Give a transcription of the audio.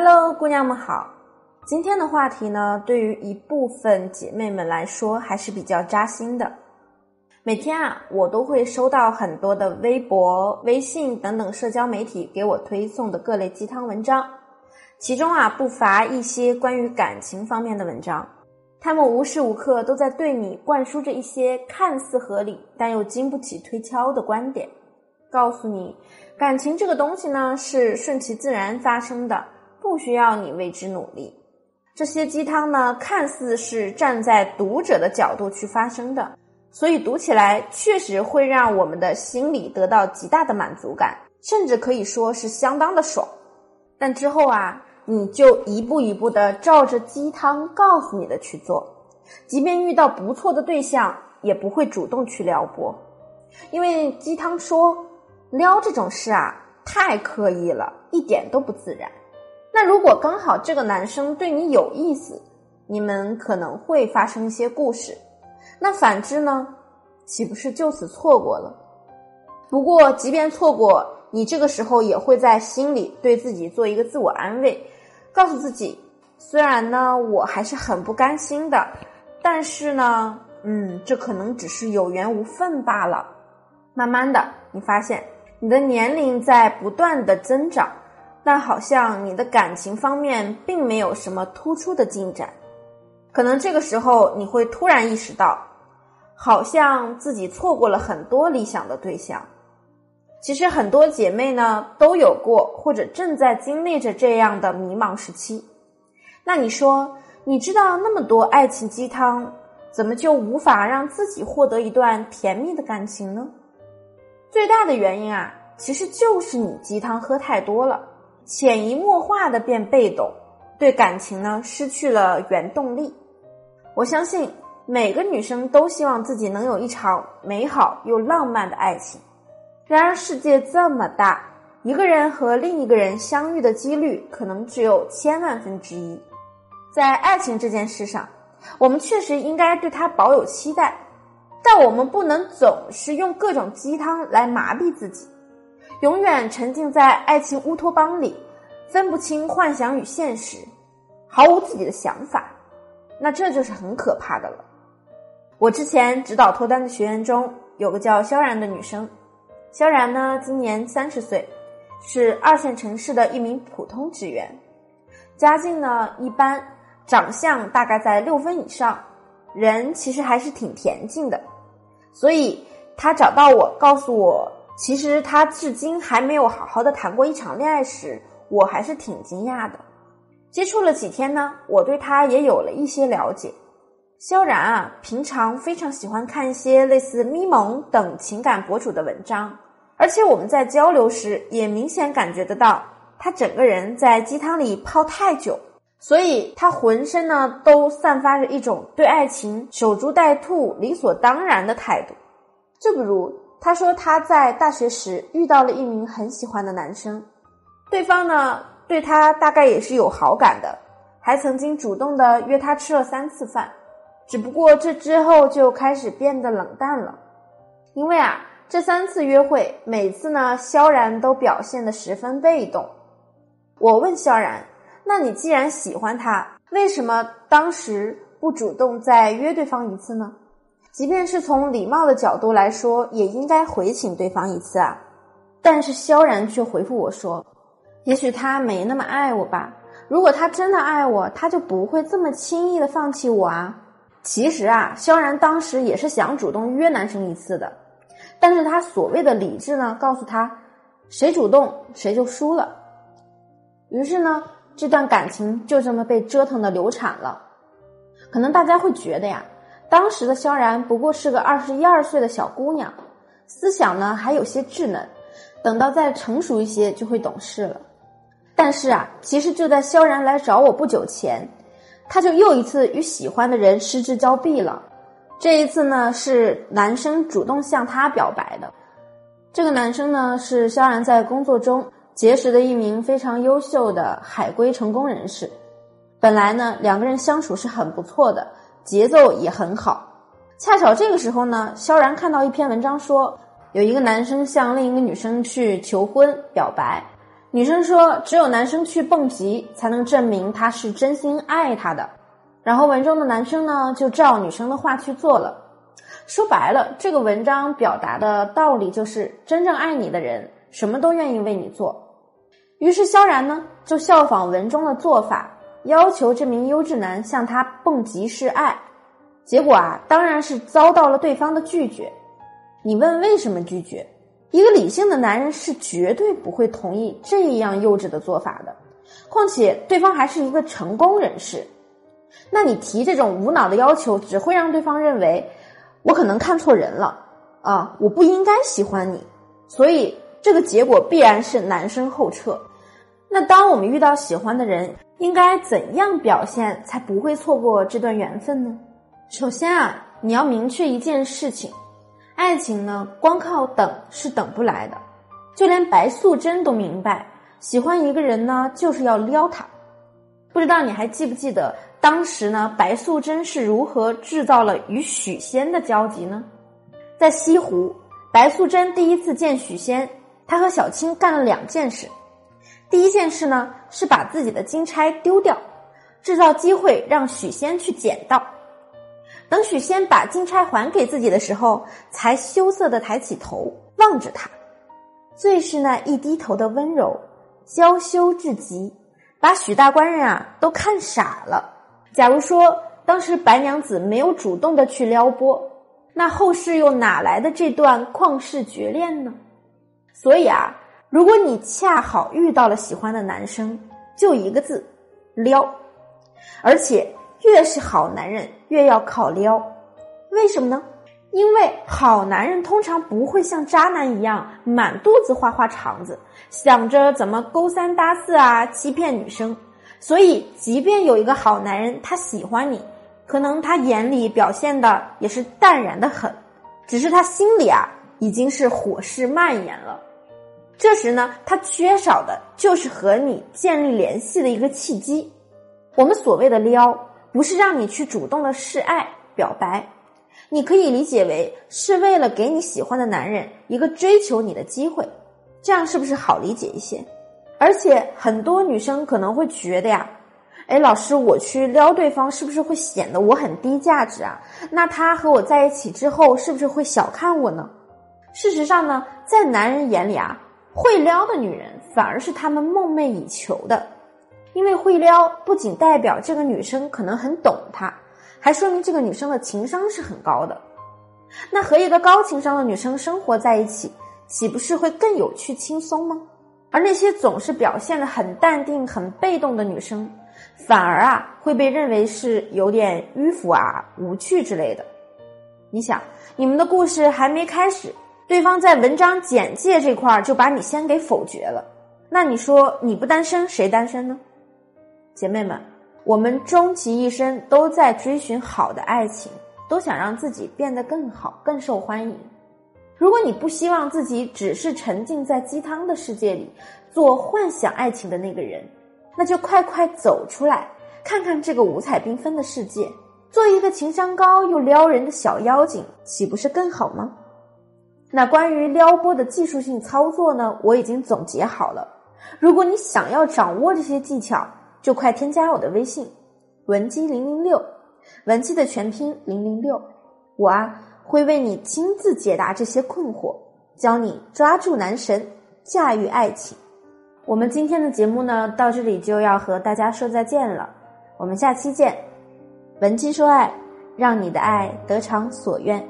Hello，姑娘们好。今天的话题呢，对于一部分姐妹们来说还是比较扎心的。每天啊，我都会收到很多的微博、微信等等社交媒体给我推送的各类鸡汤文章，其中啊不乏一些关于感情方面的文章。他们无时无刻都在对你灌输着一些看似合理但又经不起推敲的观点，告诉你感情这个东西呢是顺其自然发生的，不需要你为之努力。这些鸡汤呢看似是站在读者的角度去发生的，所以读起来确实会让我们的心里得到极大的满足感，甚至可以说是相当的爽。但之后啊。你就一步一步的照着鸡汤告诉你的去做，即便遇到不错的对象，也不会主动去撩拨，因为鸡汤说撩这种事啊太刻意了，一点都不自然。那如果刚好这个男生对你有意思，你们可能会发生一些故事。那反之呢，岂不是就此错过了？不过即便错过，你这个时候也会在心里对自己做一个自我安慰。告诉自己，虽然呢，我还是很不甘心的，但是呢，嗯，这可能只是有缘无分罢了。慢慢的，你发现你的年龄在不断的增长，但好像你的感情方面并没有什么突出的进展。可能这个时候你会突然意识到，好像自己错过了很多理想的对象。其实很多姐妹呢都有过或者正在经历着这样的迷茫时期。那你说，你知道那么多爱情鸡汤，怎么就无法让自己获得一段甜蜜的感情呢？最大的原因啊，其实就是你鸡汤喝太多了，潜移默化的变被动，对感情呢失去了原动力。我相信每个女生都希望自己能有一场美好又浪漫的爱情。然而，世界这么大，一个人和另一个人相遇的几率可能只有千万分之一。在爱情这件事上，我们确实应该对它保有期待，但我们不能总是用各种鸡汤来麻痹自己，永远沉浸在爱情乌托邦里，分不清幻想与现实，毫无自己的想法。那这就是很可怕的了。我之前指导脱单的学员中有个叫萧然的女生。萧然呢，今年三十岁，是二线城市的一名普通职员，家境呢一般，长相大概在六分以上，人其实还是挺恬静的，所以他找到我，告诉我，其实他至今还没有好好的谈过一场恋爱时，我还是挺惊讶的。接触了几天呢，我对他也有了一些了解。萧然啊，平常非常喜欢看一些类似咪蒙等情感博主的文章，而且我们在交流时也明显感觉得到，他整个人在鸡汤里泡太久，所以他浑身呢都散发着一种对爱情守株待兔、理所当然的态度。就比如他说他在大学时遇到了一名很喜欢的男生，对方呢对他大概也是有好感的，还曾经主动的约他吃了三次饭。只不过这之后就开始变得冷淡了，因为啊，这三次约会，每次呢，萧然都表现得十分被动。我问萧然：“那你既然喜欢他，为什么当时不主动再约对方一次呢？即便是从礼貌的角度来说，也应该回请对方一次啊。”但是萧然却回复我说：“也许他没那么爱我吧。如果他真的爱我，他就不会这么轻易的放弃我啊。”其实啊，萧然当时也是想主动约男生一次的，但是他所谓的理智呢，告诉他，谁主动谁就输了。于是呢，这段感情就这么被折腾的流产了。可能大家会觉得呀，当时的萧然不过是个二十一二岁的小姑娘，思想呢还有些稚嫩，等到再成熟一些就会懂事了。但是啊，其实就在萧然来找我不久前。他就又一次与喜欢的人失之交臂了。这一次呢，是男生主动向他表白的。这个男生呢，是萧然在工作中结识的一名非常优秀的海归成功人士。本来呢，两个人相处是很不错的，节奏也很好。恰巧这个时候呢，萧然看到一篇文章说，有一个男生向另一个女生去求婚表白，女生说，只有男生去蹦极，才能证明他是真心爱她的。然后文中的男生呢，就照女生的话去做了。说白了，这个文章表达的道理就是，真正爱你的人，什么都愿意为你做。于是萧然呢，就效仿文中的做法，要求这名优质男向他蹦极示爱。结果啊，当然是遭到了对方的拒绝。你问为什么拒绝？一个理性的男人是绝对不会同意这样幼稚的做法的。况且对方还是一个成功人士，那你提这种无脑的要求，只会让对方认为我可能看错人了啊，我不应该喜欢你。所以这个结果必然是男生后撤。那当我们遇到喜欢的人，应该怎样表现才不会错过这段缘分呢？首先啊，你要明确一件事情：爱情呢，光靠等是等不来的。就连白素贞都明白，喜欢一个人呢，就是要撩他。不知道你还记不记得，当时呢，白素贞是如何制造了与许仙的交集呢？在西湖，白素贞第一次见许仙，她和小青干了两件事。第一件事呢，是把自己的金钗丢掉，制造机会让许仙去捡到。等许仙把金钗还给自己的时候，才羞涩的抬起头望着他，最是那一低头的温柔，娇羞至极，把许大官人啊都看傻了。假如说当时白娘子没有主动的去撩拨，那后世又哪来的这段旷世绝恋呢？所以啊，如果你恰好遇到了喜欢的男生，就一个字，撩，而且。越是好男人，越要靠撩，为什么呢？因为好男人通常不会像渣男一样满肚子花花肠子，想着怎么勾三搭四啊，欺骗女生。所以，即便有一个好男人他喜欢你，可能他眼里表现的也是淡然的很，只是他心里啊已经是火势蔓延了。这时呢，他缺少的就是和你建立联系的一个契机。我们所谓的撩。不是让你去主动的示爱表白，你可以理解为是为了给你喜欢的男人一个追求你的机会，这样是不是好理解一些？而且很多女生可能会觉得呀，哎，老师，我去撩对方是不是会显得我很低价值啊？那他和我在一起之后是不是会小看我呢？事实上呢，在男人眼里啊，会撩的女人反而是他们梦寐以求的。因为会撩，不仅代表这个女生可能很懂他，还说明这个女生的情商是很高的。那和一个高情商的女生生活在一起，岂不是会更有趣轻松吗？而那些总是表现的很淡定、很被动的女生，反而啊会被认为是有点迂腐啊、无趣之类的。你想，你们的故事还没开始，对方在文章简介这块就把你先给否决了，那你说你不单身谁单身呢？姐妹们，我们终其一生都在追寻好的爱情，都想让自己变得更好、更受欢迎。如果你不希望自己只是沉浸在鸡汤的世界里，做幻想爱情的那个人，那就快快走出来，看看这个五彩缤纷的世界，做一个情商高又撩人的小妖精，岂不是更好吗？那关于撩拨的技术性操作呢？我已经总结好了。如果你想要掌握这些技巧，就快添加我的微信，文姬零零六，文姬的全拼零零六，我啊会为你亲自解答这些困惑，教你抓住男神，驾驭爱情。我们今天的节目呢，到这里就要和大家说再见了，我们下期见。文姬说爱，让你的爱得偿所愿。